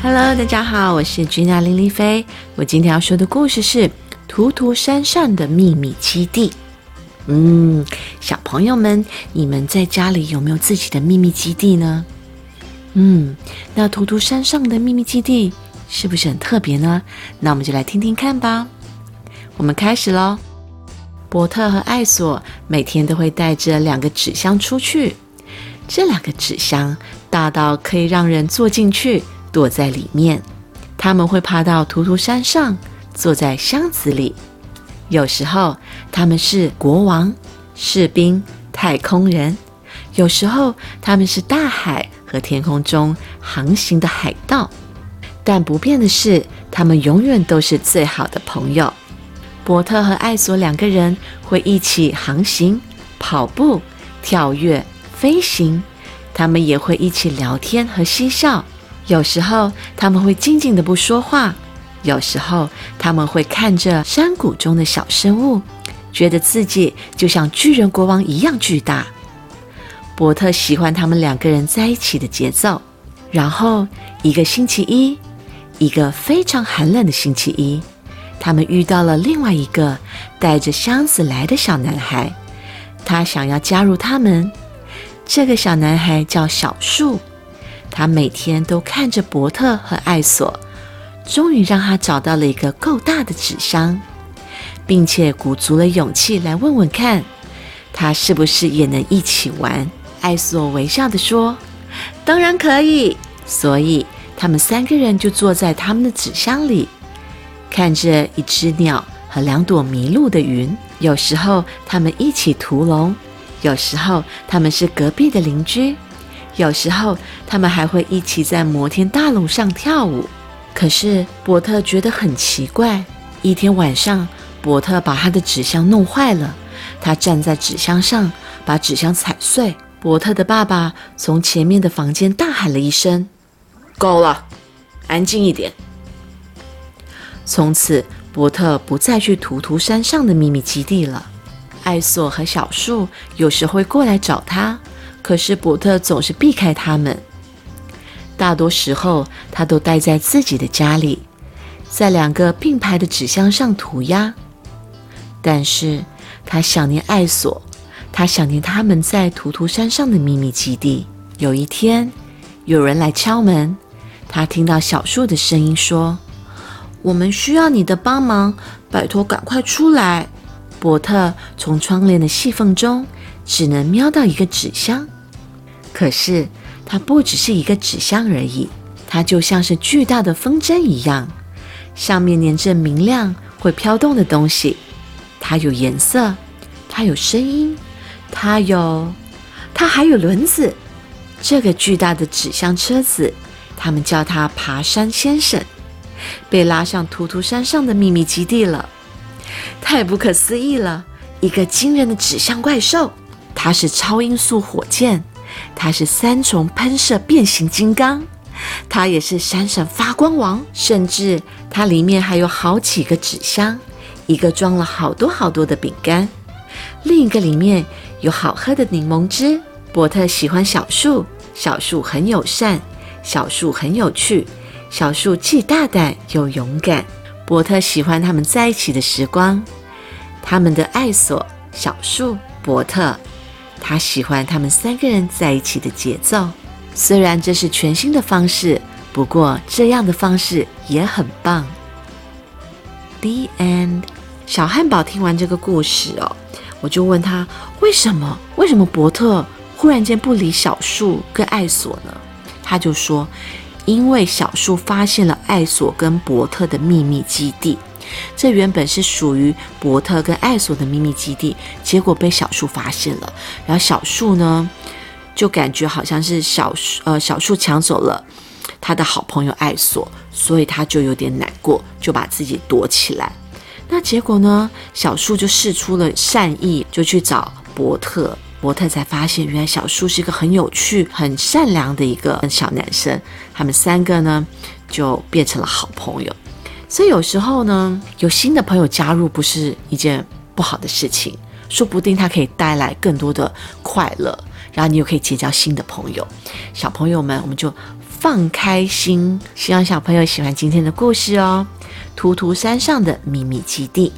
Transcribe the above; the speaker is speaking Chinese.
Hello，大家好，我是君娜林丽菲。我今天要说的故事是《图图山上的秘密基地》。嗯，小朋友们，你们在家里有没有自己的秘密基地呢？嗯，那图图山上的秘密基地是不是很特别呢？那我们就来听听看吧。我们开始喽。伯特和艾索每天都会带着两个纸箱出去，这两个纸箱大到可以让人坐进去。躲在里面，他们会爬到图图山上，坐在箱子里。有时候他们是国王、士兵、太空人；有时候他们是大海和天空中航行的海盗。但不变的是，他们永远都是最好的朋友。伯特和艾索两个人会一起航行、跑步、跳跃、飞行。他们也会一起聊天和嬉笑。有时候他们会静静的不说话，有时候他们会看着山谷中的小生物，觉得自己就像巨人国王一样巨大。伯特喜欢他们两个人在一起的节奏。然后一个星期一，一个非常寒冷的星期一，他们遇到了另外一个带着箱子来的小男孩，他想要加入他们。这个小男孩叫小树。他每天都看着伯特和艾索，终于让他找到了一个够大的纸箱，并且鼓足了勇气来问问看，他是不是也能一起玩。艾索微笑地说：“当然可以。”所以他们三个人就坐在他们的纸箱里，看着一只鸟和两朵迷路的云。有时候他们一起屠龙，有时候他们是隔壁的邻居。有时候，他们还会一起在摩天大楼上跳舞。可是，伯特觉得很奇怪。一天晚上，伯特把他的纸箱弄坏了。他站在纸箱上，把纸箱踩碎。伯特的爸爸从前面的房间大喊了一声：“够了，安静一点。”从此，伯特不再去图图山上的秘密基地了。艾索和小树有时会过来找他。可是伯特总是避开他们，大多时候他都待在自己的家里，在两个并排的纸箱上涂鸦。但是他想念艾索，他想念他们在图图山上的秘密基地。有一天，有人来敲门，他听到小树的声音说：“我们需要你的帮忙，拜托赶快出来。”伯特从窗帘的细缝中只能瞄到一个纸箱。可是，它不只是一个纸箱而已，它就像是巨大的风筝一样，上面粘着明亮、会飘动的东西。它有颜色，它有声音，它有，它还有轮子。这个巨大的纸箱车子，他们叫它“爬山先生”，被拉上图图山上的秘密基地了。太不可思议了！一个惊人的纸箱怪兽，它是超音速火箭。它是三重喷射变形金刚，它也是闪闪发光王，甚至它里面还有好几个纸箱，一个装了好多好多的饼干，另一个里面有好喝的柠檬汁。伯特喜欢小树，小树很友善，小树很有趣，小树既大胆又勇敢。伯特喜欢他们在一起的时光，他们的爱索、小树、伯特。他喜欢他们三个人在一起的节奏，虽然这是全新的方式，不过这样的方式也很棒。The end。小汉堡听完这个故事哦，我就问他为什么？为什么伯特忽然间不理小树跟艾索呢？他就说，因为小树发现了艾索跟伯特的秘密基地。这原本是属于伯特跟艾索的秘密基地，结果被小树发现了。然后小树呢，就感觉好像是小树呃小树抢走了他的好朋友艾索，所以他就有点难过，就把自己躲起来。那结果呢，小树就试出了善意，就去找伯特。伯特才发现，原来小树是一个很有趣、很善良的一个小男生。他们三个呢，就变成了好朋友。所以有时候呢，有新的朋友加入不是一件不好的事情，说不定它可以带来更多的快乐，然后你又可以结交新的朋友。小朋友们，我们就放开心，希望小朋友喜欢今天的故事哦。图图山上的秘密基地。